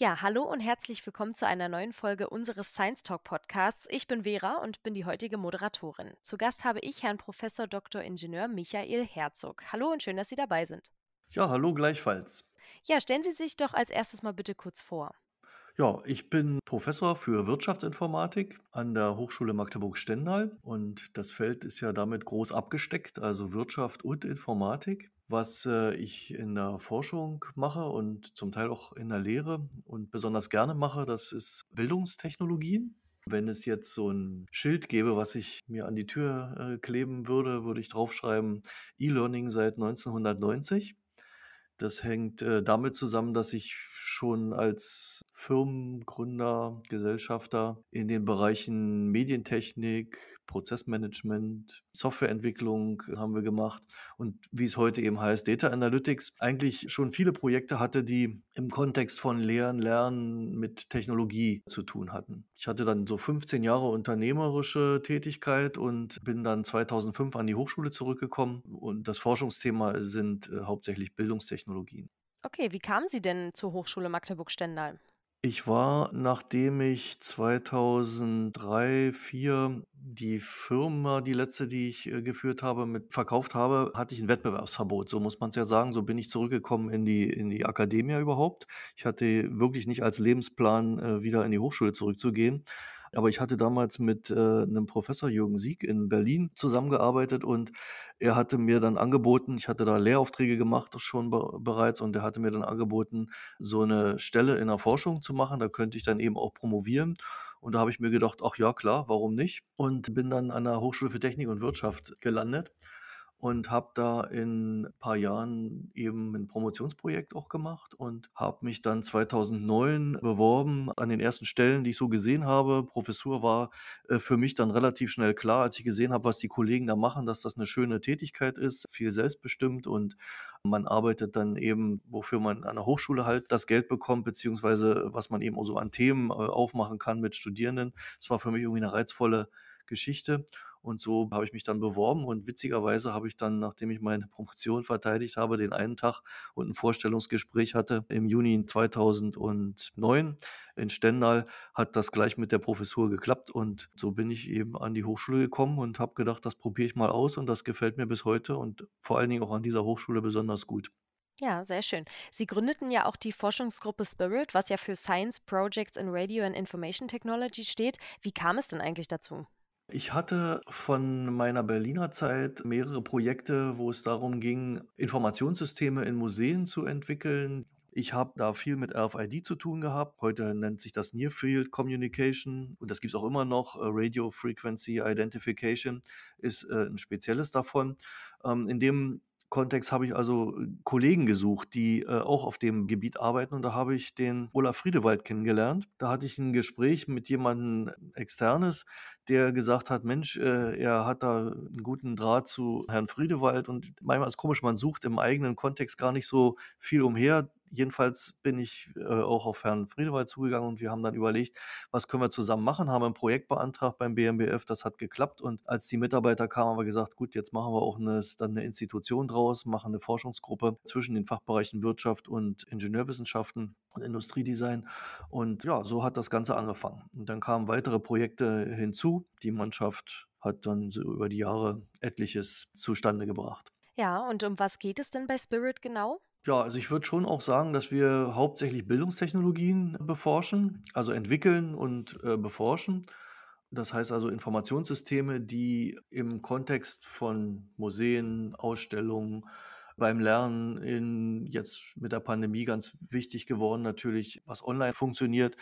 Ja, hallo und herzlich willkommen zu einer neuen Folge unseres Science Talk Podcasts. Ich bin Vera und bin die heutige Moderatorin. Zu Gast habe ich Herrn Professor Dr. Ingenieur Michael Herzog. Hallo und schön, dass Sie dabei sind. Ja, hallo gleichfalls. Ja, stellen Sie sich doch als erstes mal bitte kurz vor. Ja, ich bin Professor für Wirtschaftsinformatik an der Hochschule Magdeburg-Stendal und das Feld ist ja damit groß abgesteckt, also Wirtschaft und Informatik. Was, äh, ich in der Forschung mache und zum Teil auch in der Lehre und besonders gerne mache, das ist Bildungstechnologien. Wenn es jetzt so ein Schild gäbe, was ich mir an die Tür, äh, kleben würde, würde ich draufschreiben: „E-Learning seit 1990“. Das hängt, äh, damit zusammen, dass ich schon als Firmengründer, Gesellschafter in den Bereichen Medientechnik, Prozessmanagement, Softwareentwicklung haben wir gemacht und wie es heute eben heißt, Data Analytics, eigentlich schon viele Projekte hatte, die im Kontext von Lehren, Lernen mit Technologie zu tun hatten. Ich hatte dann so 15 Jahre unternehmerische Tätigkeit und bin dann 2005 an die Hochschule zurückgekommen und das Forschungsthema sind äh, hauptsächlich Bildungstechnologien. Okay, wie kamen Sie denn zur Hochschule Magdeburg-Stendal? Ich war, nachdem ich 2003, 2004 die Firma, die letzte, die ich, äh, geführt habe, mit verkauft habe, hatte ich ein Wettbewerbsverbot. So muss man es ja sagen. So bin ich zurückgekommen in die in die Akademie überhaupt. Ich hatte wirklich nicht als Lebensplan, äh, wieder in die Hochschule zurückzugehen. Aber ich hatte damals mit, äh, 'nem Professor Jürgen Sieg in Berlin zusammengearbeitet und er hatte mir dann angeboten ich hatte da Lehraufträge gemacht schon be bereits und er hatte mir dann angeboten, so eine Stelle in der Forschung zu machen. Da könnte ich dann eben auch promovieren. Und da habe ich mir gedacht: „Ach ja, klar, warum nicht?“ Und bin dann an der Hochschule für Technik und Wirtschaft gelandet und habe da in ein paar Jahren eben ein Promotionsprojekt auch gemacht und habe mich dann 2009 beworben an den ersten Stellen, die ich so gesehen habe. Professur war, äh, für mich dann relativ schnell klar, als ich gesehen habe, was die Kollegen da machen, dass das eine schöne Tätigkeit ist, viel selbstbestimmt und man arbeitet dann eben, wofür man an der Hochschule halt das Geld bekommt, beziehungsweise was man eben auch so an Themen, äh, aufmachen kann mit Studierenden. Es war für mich irgendwie eine reizvolle Geschichte. Und so habe ich mich dann beworben und witzigerweise habe ich dann, nachdem ich meine Promotion verteidigt habe, den einen Tag und ein Vorstellungsgespräch hatte im Juni 2009 in Stendal, hat das gleich mit der Professur geklappt und so bin ich eben an die Hochschule gekommen und habe gedacht, das probiere ich mal aus und das gefällt mir bis heute und vor allen Dingen auch an dieser Hochschule besonders gut. Ja, sehr schön. Sie gründeten ja auch die Forschungsgruppe Spirit, was ja für Science Projects in Radio and Information Technology steht. Wie kam es denn eigentlich dazu? Ich hatte von meiner Berliner Zeit mehrere Projekte, wo es darum ging, Informationssysteme in Museen zu entwickeln. Ich habe da viel mit RFID zu tun gehabt. Heute nennt sich das Near Field Communication und das gibt es auch immer noch. Äh, Radio Frequency Identification ist äh, ein spezielles davon. Ähm, in dem Kontext habe ich also äh, Kollegen gesucht, die äh, auch auf dem Gebiet arbeiten und da habe ich den Olaf Friedewald kennengelernt. Da hatte ich ein Gespräch mit jemandem Externes, der gesagt hat, Mensch, äh, er hat da einen guten Draht zu Herrn Friedewald und manchmal ist komisch, man sucht im eigenen Kontext gar nicht so viel umher. Jedenfalls bin ich äh, auch auf Herrn Friedewald zugegangen und wir haben dann überlegt, was können wir zusammen machen, haben ein Projekt beantragt beim BMBF, das hat geklappt und als die Mitarbeiter kamen, haben wir gesagt, gut, jetzt machen wir auch eine, dann eine Institution draus, machen eine Forschungsgruppe zwischen den Fachbereichen Wirtschaft und Ingenieurwissenschaften und Industriedesign und ja, so hat das Ganze angefangen. Und dann kamen weitere Projekte hinzu. Die Mannschaft hat dann so über die Jahre etliches zustande gebracht. Ja, und um was geht es denn bei Spirit genau? Ja, also ich würde schon auch sagen, dass wir hauptsächlich Bildungstechnologien beforschen, also entwickeln und, äh, beforschen. Das heißt also Informationssysteme, die im Kontext von Museen, Ausstellungen, beim Lernen in jetzt mit der Pandemie ganz wichtig geworden natürlich, was online funktioniert.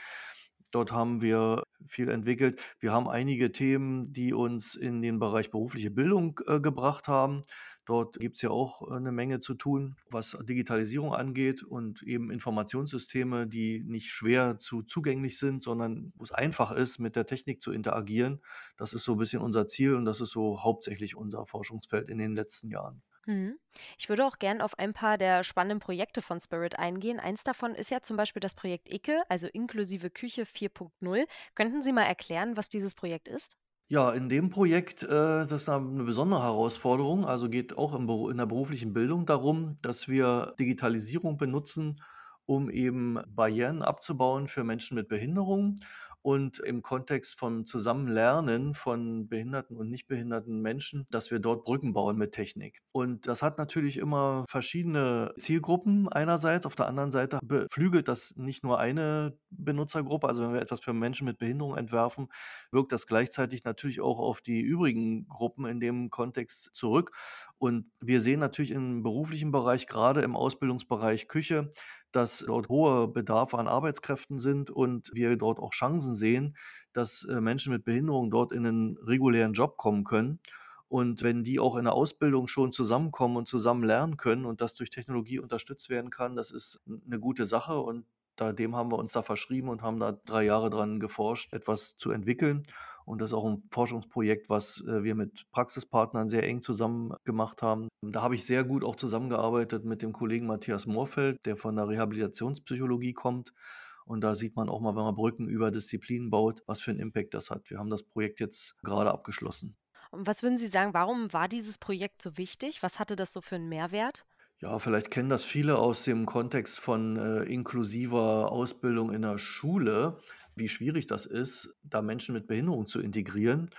Dort haben wir viel entwickelt. Wir haben einige Themen, die uns in den Bereich berufliche Bildung, äh, gebracht haben. Dort gibt es ja auch eine Menge zu tun, was Digitalisierung angeht und eben Informationssysteme, die nicht schwer zu zugänglich sind, sondern wo es einfach ist, mit der Technik zu interagieren. Das ist so ein bisschen unser Ziel und das ist so hauptsächlich unser Forschungsfeld in den letzten Jahren. Mhm. Ich würde auch gern auf ein paar der spannenden Projekte von Spirit eingehen. Eins davon ist ja zum Beispiel das Projekt ICKE, also inklusive Küche 4.0. Könnten Sie mal erklären, was dieses Projekt ist? Ja, in dem Projekt, äh, das ist eine besondere Herausforderung. Also geht auch im in der beruflichen Bildung darum, dass wir Digitalisierung benutzen, um eben Barrieren abzubauen für Menschen mit Behinderung und im Kontext von Zusammenlernen von behinderten und nicht behinderten Menschen, dass wir dort Brücken bauen mit Technik. Und das hat natürlich immer verschiedene Zielgruppen einerseits. Auf der anderen Seite beflügelt das nicht nur eine Benutzergruppe. Also wenn wir etwas für Menschen mit Behinderung entwerfen, wirkt das gleichzeitig natürlich auch auf die übrigen Gruppen in dem Kontext zurück. Und wir sehen natürlich im beruflichen Bereich, gerade im Ausbildungsbereich Küche, dass dort hoher Bedarf an Arbeitskräften sind und wir dort auch Chancen sehen, dass äh, Menschen mit Behinderung dort in einen regulären Job kommen können. Und wenn die auch in der Ausbildung schon zusammenkommen und zusammen lernen können und das durch Technologie unterstützt werden kann, das ist eine gute Sache. Und dem haben wir uns da verschrieben und haben da drei Jahre dran geforscht, etwas zu entwickeln. Und das ist auch ein Forschungsprojekt, was äh, wir mit Praxispartnern sehr eng zusammen gemacht haben. Da habe ich sehr gut auch zusammengearbeitet mit dem Kollegen Matthias Moorfeld, der von der Rehabilitationspsychologie kommt. Und da sieht man auch mal, wenn man Brücken über Disziplinen baut, was für einen Impact das hat. Wir haben das Projekt jetzt gerade abgeschlossen. Und was würden Sie sagen, warum war dieses Projekt so wichtig? Was hatte das so für einen Mehrwert? Ja, vielleicht kennen das viele aus dem Kontext von äh, inklusiver Ausbildung in der Schule wie schwierig das ist, da Menschen mit Behinderung zu integrieren.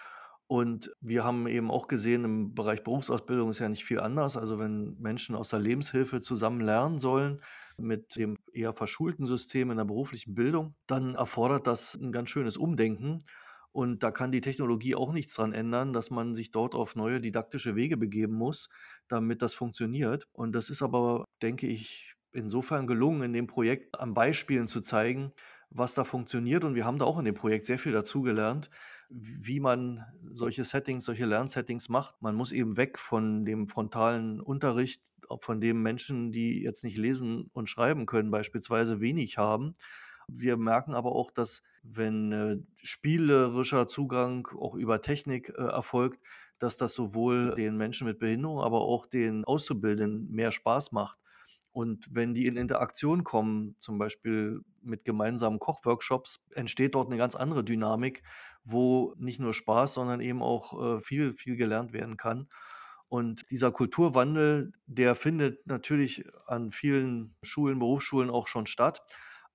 Und wir haben eben auch gesehen, im Bereich Berufsausbildung ist ja nicht viel anders. Also wenn Menschen aus der Lebenshilfe zusammen lernen sollen mit dem eher verschulten System in der beruflichen Bildung, dann erfordert das ein ganz schönes Umdenken. Und da kann die Technologie auch nichts dran ändern, dass man sich dort auf neue didaktische Wege begeben muss, damit das funktioniert. Und das ist aber, denke ich, insofern gelungen, in dem Projekt an Beispielen zu zeigen, was da funktioniert. Und wir haben da auch in dem Projekt sehr viel dazugelernt, wie man solche Settings, solche Lernsettings macht. Man muss eben weg von dem frontalen Unterricht, von dem Menschen, die jetzt nicht lesen und schreiben können, beispielsweise wenig haben. Wir merken aber auch, dass wenn äh, spielerischer Zugang auch über Technik äh, erfolgt, dass das sowohl den Menschen mit Behinderung, aber auch den Auszubildenden mehr Spaß macht. Und wenn die in Interaktion kommen, zum Beispiel mit gemeinsamen Kochworkshops, entsteht dort eine ganz andere Dynamik, wo nicht nur Spaß, sondern eben auch äh, viel, viel gelernt werden kann. Und dieser Kulturwandel, der findet natürlich an vielen Schulen, Berufsschulen auch schon statt.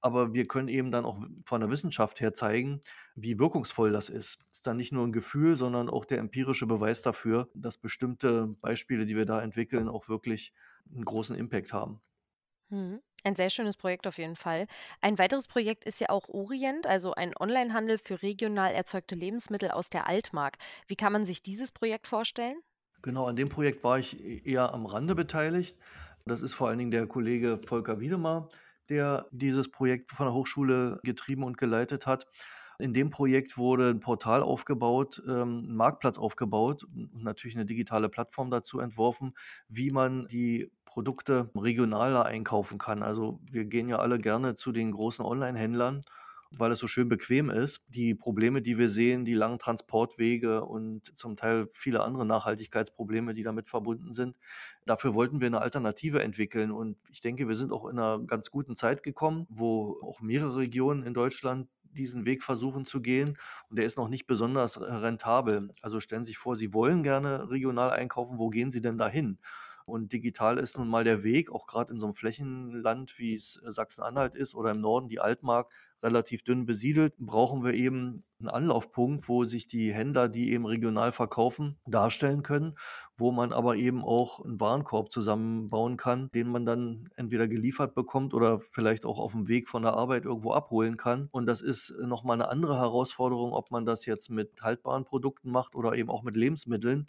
Aber wir können eben dann auch von der Wissenschaft her zeigen, wie wirkungsvoll das ist. Es ist dann nicht nur ein Gefühl, sondern auch der empirische Beweis dafür, dass bestimmte Beispiele, die wir da entwickeln, auch wirklich einen großen Impact haben. Mhm. Ein sehr schönes Projekt auf jeden Fall. Ein weiteres Projekt ist ja auch Orient, also ein Onlinehandel für regional erzeugte Lebensmittel aus der Altmark. Wie kann man sich dieses Projekt vorstellen? Genau, an dem Projekt war ich e-, eher am Rande beteiligt. Das ist vor allen Dingen der Kollege Volker Wiedemer, der dieses Projekt von der Hochschule getrieben und geleitet hat. In dem Projekt wurde ein Portal aufgebaut, ähm, ein Marktplatz aufgebaut und natürlich eine digitale Plattform dazu entworfen, wie man die Produkte regionaler einkaufen kann. Also wir gehen ja alle gerne zu den großen Online-Händlern, weil es so schön bequem ist. Die Probleme, die wir sehen, die langen Transportwege und zum Teil viele andere Nachhaltigkeitsprobleme, die damit verbunden sind, dafür wollten wir eine Alternative entwickeln. Und ich denke, wir sind auch in einer ganz guten Zeit gekommen, wo auch mehrere Regionen in Deutschland diesen Weg versuchen zu gehen. Und der ist noch nicht besonders rentabel. Also stellen Sie sich vor, Sie wollen gerne regional einkaufen. Wo gehen Sie denn dahin? Und digital ist nun mal der Weg, auch gerade in so einem Flächenland, wie es äh, Sachsen-Anhalt ist oder im Norden die Altmark, relativ dünn besiedelt, brauchen wir eben einen Anlaufpunkt, wo sich die Händler, die eben regional verkaufen, darstellen können, wo man aber eben auch einen Warenkorb zusammenbauen kann, den man dann entweder geliefert bekommt oder vielleicht auch auf dem Weg von der Arbeit irgendwo abholen kann. Und das ist nochmal eine andere Herausforderung, ob man das jetzt mit haltbaren Produkten macht oder eben auch mit Lebensmitteln.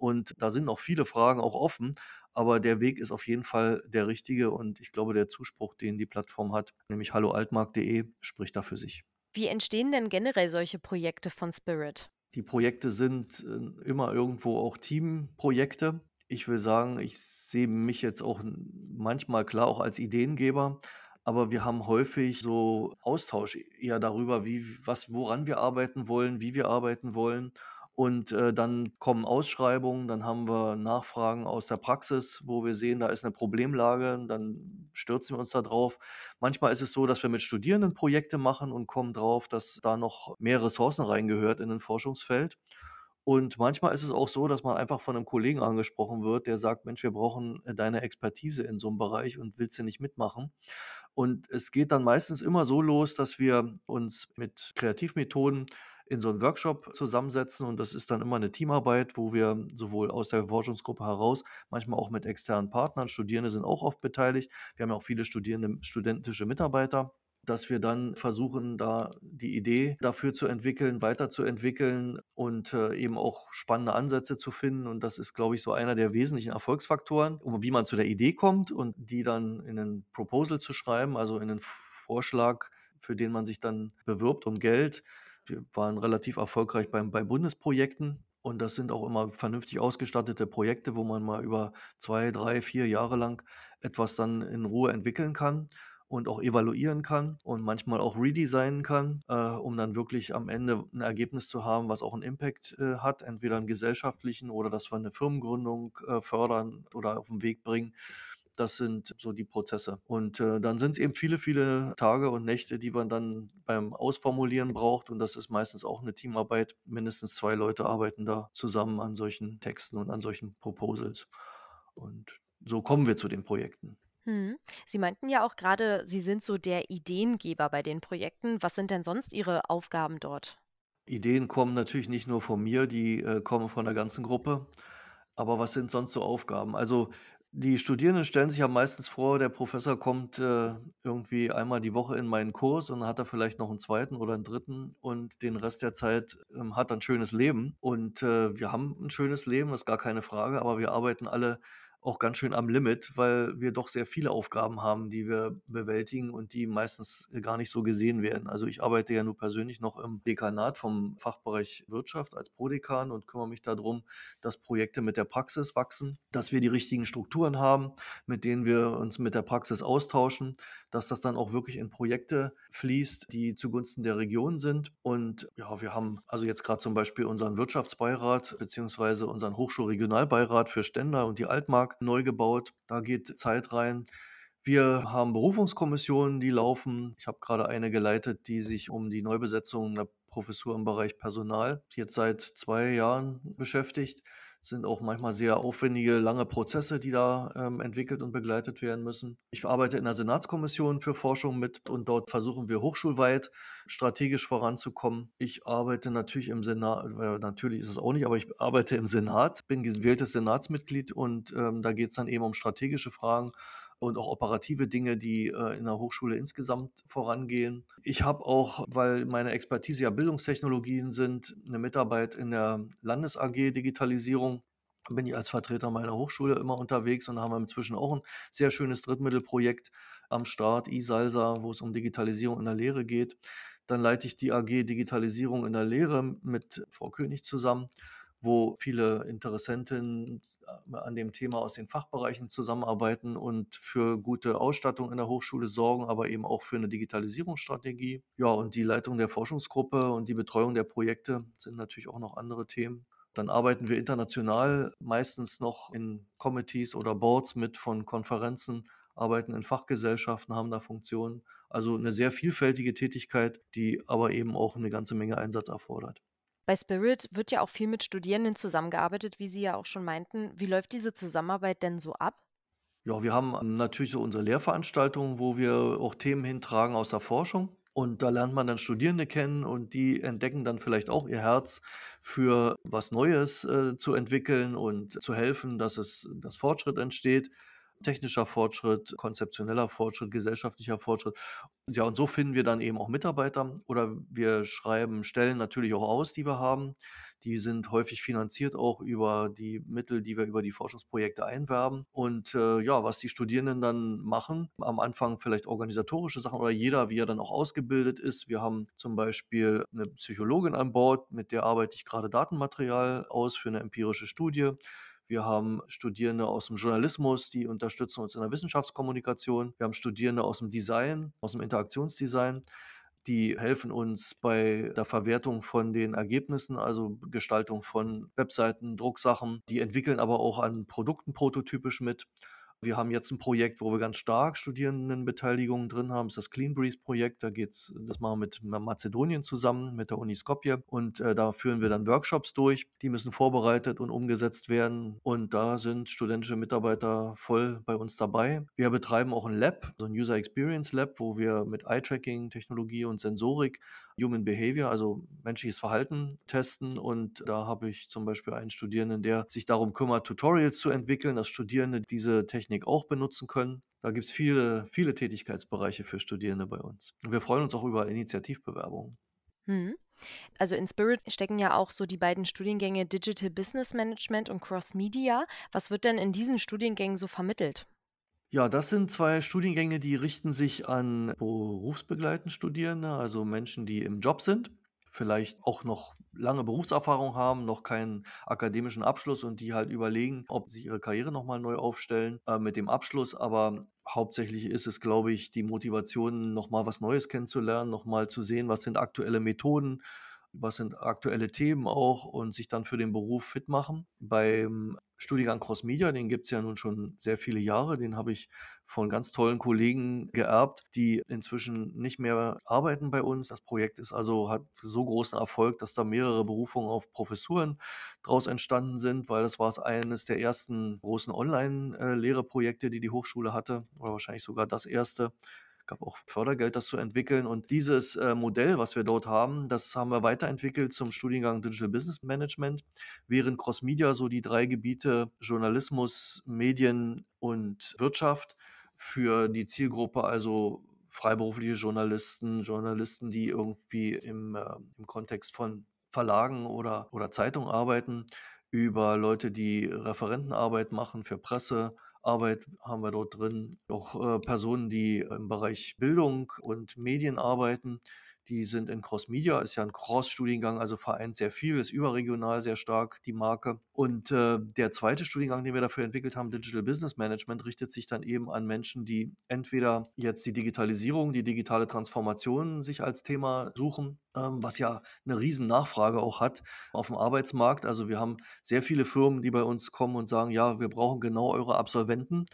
Und da sind noch viele Fragen auch offen, aber der Weg ist auf jeden Fall der richtige und ich glaube, der Zuspruch, den die Plattform hat, nämlich halloaltmarkt.de, spricht da für sich. Wie entstehen denn generell solche Projekte von Spirit? Die Projekte sind äh, immer irgendwo auch Teamprojekte. Ich will sagen, ich sehe mich jetzt auch manchmal klar auch als Ideengeber, aber wir haben häufig so Austausch eher darüber, wie was woran wir arbeiten wollen, wie wir arbeiten wollen. Und, äh, dann kommen Ausschreibungen, dann haben wir Nachfragen aus der Praxis, wo wir sehen, da ist eine Problemlage, dann stürzen wir uns da drauf. Manchmal ist es so, dass wir mit Studierenden Projekte machen und kommen drauf, dass da noch mehr Ressourcen reingehört in ein Forschungsfeld. Und manchmal ist es auch so, dass man einfach von einem Kollegen angesprochen wird, der sagt: „Mensch, wir brauchen, äh, deine Expertise in so einem Bereich und willst du nicht mitmachen?“ Und es geht dann meistens immer so los, dass wir uns mit Kreativmethoden in so 'n Workshop zusammensetzen und das ist dann immer eine Teamarbeit, wo wir sowohl aus der Forschungsgruppe heraus, manchmal auch mit externen Partnern Studierende sind auch oft beteiligt. Wir haben ja auch viele Studierende studentische Mitarbeiter dass wir dann versuchen, da die Idee dafür zu entwickeln, weiterzuentwickeln und, äh, eben auch spannende Ansätze zu finden. Und das ist, glaube ich, so einer der wesentlichen Erfolgsfaktoren, um wie man zu der Idee kommt und die dann in 'nen Proposal zu schreiben, also in 'nen Vorschlag, für den man sich dann bewirbt um Geld. Wir waren relativ erfolgreich beim bei Bundesprojekten und das sind auch immer vernünftig ausgestattete Projekte, wo man mal über 2, 3, 4 Jahre lang etwas dann in Ruhe entwickeln kann und auch evaluieren kann und manchmal auch redesignen kann, äh, um dann wirklich am Ende ein Ergebnis zu haben, was auch einen Impact, äh, hat, entweder einen gesellschaftlichen oder dass wir eine Firmengründung, äh, fördern oder auf den Weg bringen. Das sind so die Prozesse. Und, äh, dann es eben viele, viele Tage und Nächte, die man dann beim Ausformulieren braucht und das ist meistens auch eine Teamarbeit. Mindestens 2 Leute arbeiten da zusammen an solchen Texten und an solchen Proposals. Und so kommen wir zu den Projekten. Mhm. Sie meinten ja auch gerade, Sie sind so der Ideengeber bei den Projekten. Was sind denn sonst Ihre Aufgaben dort? Ideen kommen natürlich nicht nur von mir, die, äh, kommen von der ganzen Gruppe. Aber was sind sonst so Aufgaben? Also, die Studierenden stellen sich ja meistens vor, der Professor kommt, äh, irgendwie einmal die Woche in meinen Kurs und dann hat er vielleicht noch einen zweiten oder einen dritten und den Rest der Zeit, ähm, hat er 'n schönes Leben. Und, äh, wir haben ein schönes Leben, ist gar keine Frage, aber wir arbeiten alle auch ganz schön am Limit, weil wir doch sehr viele Aufgaben haben, die wir bewältigen und die meistens gar nicht so gesehen werden. Also ich arbeite ja nur persönlich noch im Dekanat vom Fachbereich Wirtschaft als Prodekan und kümmere mich darum, dass Projekte mit der Praxis wachsen, dass wir die richtigen Strukturen haben, mit denen wir uns mit der Praxis austauschen, dass das dann auch wirklich in Projekte fließt, die zugunsten der Region sind. Und ja, wir haben also jetzt gerade zum Beispiel unseren Wirtschaftsbeirat beziehungsweise unseren Hochschulregionalbeirat für Stendal und die Altmark neu gebaut. Da geht Zeit rein. Wir haben Berufungskommissionen, die laufen. Ich habe gerade eine geleitet, die sich um die Neubesetzung einer Professur im Bereich Personal jetzt seit zwei Jahren beschäftigt sind auch manchmal sehr aufwendige, lange Prozesse, die da ähm, entwickelt und begleitet werden müssen. Ich arbeite in der Senatskommission für Forschung mit und dort versuchen wir hochschulweit strategisch voranzukommen. Ich arbeite natürlich im Senat, äh, natürlich ist es auch nicht, aber ich arbeite im Senat, bin gewähltes Senatsmitglied und ähm, da geht es dann eben um strategische Fragen und auch operative Dinge, die äh, in der Hochschule insgesamt vorangehen. Ich habe auch, weil meine Expertise ja Bildungstechnologien sind, eine Mitarbeit in der Landes AG Digitalisierung bin ich als Vertreter meiner Hochschule immer unterwegs und haben inzwischen auch ein sehr schönes Drittmittelprojekt am Start, iSalsa, wo es um Digitalisierung in der Lehre geht. Dann leite ich die AG Digitalisierung in der Lehre mit Frau König zusammen wo viele Interessenten äh, an dem Thema aus den Fachbereichen zusammenarbeiten und für gute Ausstattung in der Hochschule sorgen, aber eben auch für eine Digitalisierungsstrategie. Ja, und die Leitung der Forschungsgruppe und die Betreuung der Projekte sind natürlich auch noch andere Themen. Dann arbeiten wir international meistens noch in Committees oder Boards mit von Konferenzen, arbeiten in Fachgesellschaften, haben da Funktionen. Also eine sehr vielfältige Tätigkeit, die aber eben auch eine ganze Menge Einsatz erfordert. Bei Spirit wird ja auch viel mit Studierenden zusammengearbeitet, wie Sie ja auch schon meinten. Wie läuft diese Zusammenarbeit denn so ab? Ja, wir haben ähm, natürlich so unsere Lehrveranstaltungen, wo wir auch Themen hintragen aus der Forschung. Und da lernt man dann Studierende kennen und die entdecken dann vielleicht auch ihr Herz für was Neues äh, zu entwickeln und zu helfen, dass es, dass Fortschritt entsteht technischer Fortschritt, konzeptioneller Fortschritt, gesellschaftlicher Fortschritt. Ja, und so finden wir dann eben auch Mitarbeiter oder wir schreiben Stellen natürlich auch aus, die wir haben. Die sind häufig finanziert auch über die Mittel, die wir über die Forschungsprojekte einwerben. Und äh, ja, was die Studierenden dann machen, am Anfang vielleicht organisatorische Sachen oder jeder, wie er dann auch ausgebildet ist. Wir haben zum Beispiel eine Psychologin an Bord, mit der arbeite ich gerade Datenmaterial aus für eine empirische Studie. Wir haben Studierende aus dem Journalismus, die unterstützen uns in der Wissenschaftskommunikation. Wir haben Studierende aus dem Design, aus dem Interaktionsdesign. Die helfen uns bei der Verwertung von den Ergebnissen, also Gestaltung von Webseiten, Drucksachen. Die entwickeln aber auch an Produkten prototypisch mit. Wir haben jetzt ein Projekt, wo wir ganz stark Studierendenbeteiligung drin haben. Das ist das Clean Breeze Projekt. Da geht's, das machen wir mit Mazedonien zusammen, mit der Uni Skopje. Und äh, da führen wir dann Workshops durch. Die müssen vorbereitet und umgesetzt werden. Und da sind studentische Mitarbeiter voll bei uns dabei. Wir betreiben auch ein Lab, so ein User Experience Lab, wo wir mit Eye-Tracking, Technologie und Sensorik Human Behavior, also menschliches Verhalten testen. Und da habe ich zum Beispiel einen Studierenden, der sich darum kümmert, Tutorials zu entwickeln, dass Studierende diese Technik auch benutzen können. Da gibt es viele, viele Tätigkeitsbereiche für Studierende bei uns. Und wir freuen uns auch über Initiativbewerbungen. Hm. Also in Spirit stecken ja auch so die beiden Studiengänge Digital Business Management und Cross Media. Was wird denn in diesen Studiengängen so vermittelt? Ja, das sind zwei Studiengänge, die richten sich an berufsbegleitende Studierende, also Menschen, die im Job sind, vielleicht auch noch lange Berufserfahrung haben, noch keinen akademischen Abschluss und die halt überlegen, ob sie ihre Karriere nochmal neu aufstellen äh, mit dem Abschluss. Aber hauptsächlich ist es, glaube ich, die Motivation, nochmal was Neues kennenzulernen, nochmal zu sehen, was sind aktuelle Methoden, was sind aktuelle Themen auch und sich dann für den Beruf fit machen. Beim Studiengang Cross Media, den gibt es ja nun schon sehr viele Jahre. Den habe ich von ganz tollen Kollegen geerbt, die inzwischen nicht mehr arbeiten bei uns. Das Projekt ist also, hat so großen Erfolg, dass da mehrere Berufungen auf Professuren daraus entstanden sind, weil das war eines der ersten großen Online-Lehreprojekte, die die Hochschule hatte, oder wahrscheinlich sogar das erste gab auch Fördergeld, das zu entwickeln. Und dieses äh, Modell, was wir dort haben, das haben wir weiterentwickelt zum Studiengang Digital Business Management, während Cross Media so die drei Gebiete Journalismus, Medien und Wirtschaft für die Zielgruppe, also freiberufliche Journalisten, Journalisten, die irgendwie im, äh, im Kontext von Verlagen oder, oder Zeitungen arbeiten, über Leute, die Referentenarbeit machen für Presse, Arbeit haben wir dort drin. Auch äh, Personen, die im Bereich Bildung und Medien arbeiten, die sind in Cross Media, ist ja ein Cross-Studiengang, also vereint sehr viel, ist überregional sehr stark die Marke. Und äh, der zweite Studiengang, den wir dafür entwickelt haben, Digital Business Management, richtet sich dann eben an Menschen, die entweder jetzt die Digitalisierung, die digitale Transformation sich als Thema suchen, ähm, was ja eine riesen Nachfrage auch hat auf dem Arbeitsmarkt. Also wir haben sehr viele Firmen, die bei uns kommen und sagen, ja, wir brauchen genau eure Absolventen.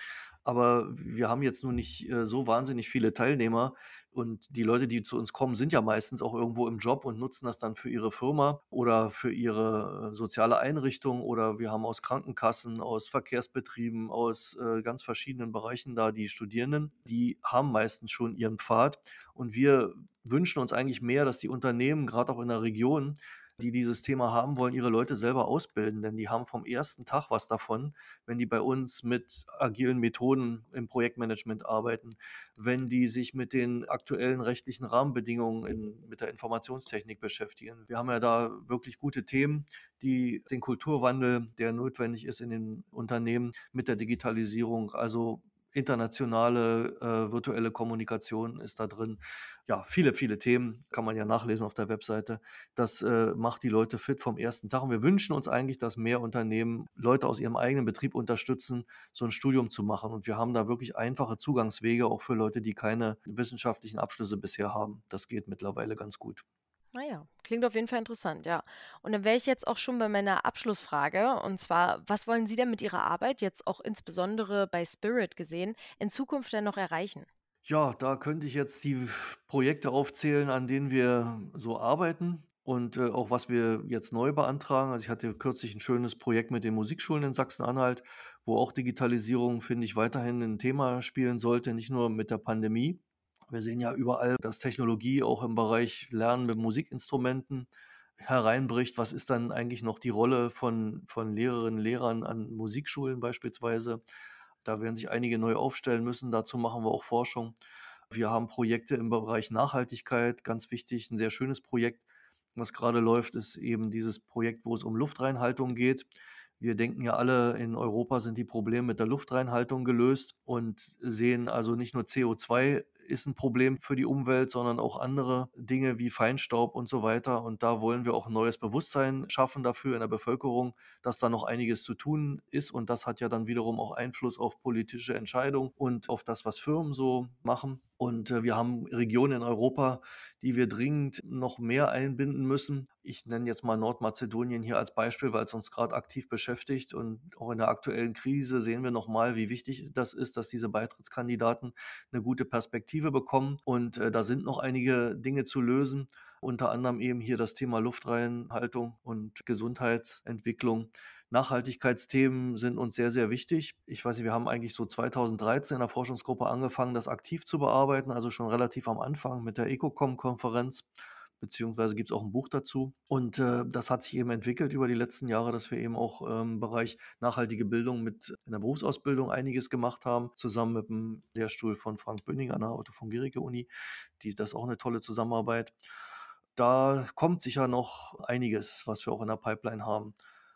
Aber wir haben jetzt nur nicht äh, so wahnsinnig viele Teilnehmer. Und die Leute, die zu uns kommen, sind ja meistens auch irgendwo im Job und nutzen das dann für ihre Firma oder für ihre äh, soziale Einrichtung. Oder wir haben aus Krankenkassen, aus Verkehrsbetrieben, aus äh, ganz verschiedenen Bereichen da die Studierenden. Die haben meistens schon ihren Pfad. Und wir wünschen uns eigentlich mehr, dass die Unternehmen, gerade auch in der Region, die dieses Thema haben wollen, ihre Leute selber ausbilden, denn die haben vom ersten Tag was davon, wenn die bei uns mit agilen Methoden im Projektmanagement arbeiten, wenn die sich mit den aktuellen rechtlichen Rahmenbedingungen in, mit der Informationstechnik beschäftigen. Wir haben ja da wirklich gute Themen, die den Kulturwandel, der notwendig ist in den Unternehmen mit der Digitalisierung, also internationale äh, virtuelle Kommunikation ist da drin. Ja, viele, viele Themen kann man ja nachlesen auf der Webseite. Das äh, macht die Leute fit vom ersten Tag. Und wir wünschen uns eigentlich, dass mehr Unternehmen Leute aus ihrem eigenen Betrieb unterstützen, so ein Studium zu machen. Und wir haben da wirklich einfache Zugangswege, auch für Leute, die keine wissenschaftlichen Abschlüsse bisher haben. Das geht mittlerweile ganz gut. Naja, ah klingt auf jeden Fall interessant, ja. Und dann wäre ich jetzt auch schon bei meiner Abschlussfrage. Und zwar, was wollen Sie denn mit Ihrer Arbeit, jetzt auch insbesondere bei Spirit gesehen, in Zukunft denn noch erreichen? Ja, da könnte ich jetzt die Projekte aufzählen, an denen wir so arbeiten und äh, auch was wir jetzt neu beantragen. Also ich hatte kürzlich ein schönes Projekt mit den Musikschulen in Sachsen-Anhalt, wo auch Digitalisierung, finde ich, weiterhin ein Thema spielen sollte, nicht nur mit der Pandemie. Wir sehen ja überall, dass Technologie auch im Bereich Lernen mit Musikinstrumenten hereinbricht. Was ist dann eigentlich noch die Rolle von, von Lehrerinnen und Lehrern an Musikschulen beispielsweise? Da werden sich einige neu aufstellen müssen. Dazu machen wir auch Forschung. Wir haben Projekte im Bereich Nachhaltigkeit, ganz wichtig, ein sehr schönes Projekt. Was gerade läuft, ist eben dieses Projekt, wo es um Luftreinhaltung geht. Wir denken ja alle, in Europa sind die Probleme mit der Luftreinhaltung gelöst und sehen also nicht nur CO2 ist ein Problem für die Umwelt, sondern auch andere Dinge wie Feinstaub und so weiter. Und da wollen wir auch ein neues Bewusstsein schaffen dafür in der Bevölkerung, dass da noch einiges zu tun ist. Und das hat ja dann wiederum auch Einfluss auf politische Entscheidungen und auf das, was Firmen so machen. Und äh, wir haben Regionen in Europa, die wir dringend noch mehr einbinden müssen. Ich nenne jetzt mal Nordmazedonien hier als Beispiel, weil es uns gerade aktiv beschäftigt. Und auch in der aktuellen Krise sehen wir nochmal, wie wichtig das ist, dass diese Beitrittskandidaten eine gute Perspektive bekommen. Und äh, da sind noch einige Dinge zu lösen. Unter anderem eben hier das Thema Luftreinhaltung und Gesundheitsentwicklung. Nachhaltigkeitsthemen sind uns sehr, sehr wichtig. Ich weiß nicht, wir haben eigentlich so 2013 in der Forschungsgruppe angefangen, das aktiv zu bearbeiten, also schon relativ am Anfang mit der ECOCOM-Konferenz beziehungsweise gibt es auch ein Buch dazu. Und äh, das hat sich eben entwickelt über die letzten Jahre, dass wir eben auch im ähm, Bereich nachhaltige Bildung mit in der Berufsausbildung einiges gemacht haben, zusammen mit dem Lehrstuhl von Frank Böning an der Otto von Gericke Uni. Die, das ist auch eine tolle Zusammenarbeit. Da kommt sicher noch einiges, was wir auch in der Pipeline haben.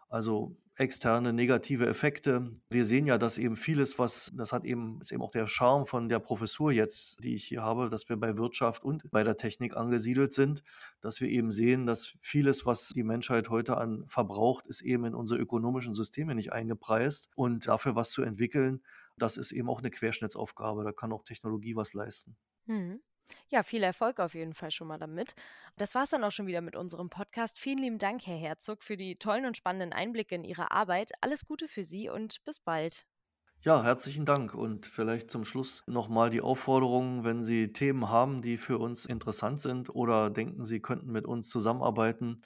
Also externe negative Effekte. Wir sehen ja, dass eben vieles, was, das hat eben, ist eben auch der Charme von der Professur jetzt, die ich hier habe, dass wir bei Wirtschaft und bei der Technik angesiedelt sind, dass wir eben sehen, dass vieles, was die Menschheit heute an verbraucht, ist eben in unsere ökonomischen Systeme nicht eingepreist. Und dafür was zu entwickeln, das ist eben auch eine Querschnittsaufgabe. Da kann auch Technologie was leisten. Mhm. Ja, viel Erfolg auf jeden Fall schon mal damit. Das war es dann auch schon wieder mit unserem Podcast. Vielen lieben Dank, Herr Herzog, für die tollen und spannenden Einblicke in Ihre Arbeit. Alles Gute für Sie und bis bald. Ja, herzlichen Dank und vielleicht zum Schluss nochmal die Aufforderung, wenn Sie Themen haben, die für uns interessant sind oder denken, Sie könnten mit uns zusammenarbeiten.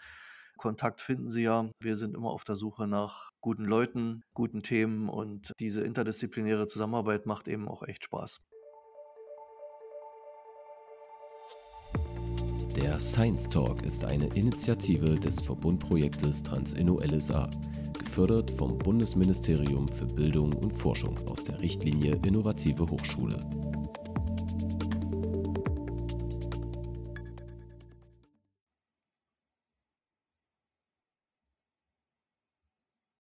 Kontakt finden Sie ja. Wir sind immer auf der Suche nach guten Leuten, guten Themen und diese interdisziplinäre Zusammenarbeit macht eben auch echt Spaß. Der Science Talk ist eine Initiative des Verbundprojektes TransInno LSA, gefördert vom Bundesministerium für Bildung und Forschung aus der Richtlinie Innovative Hochschule.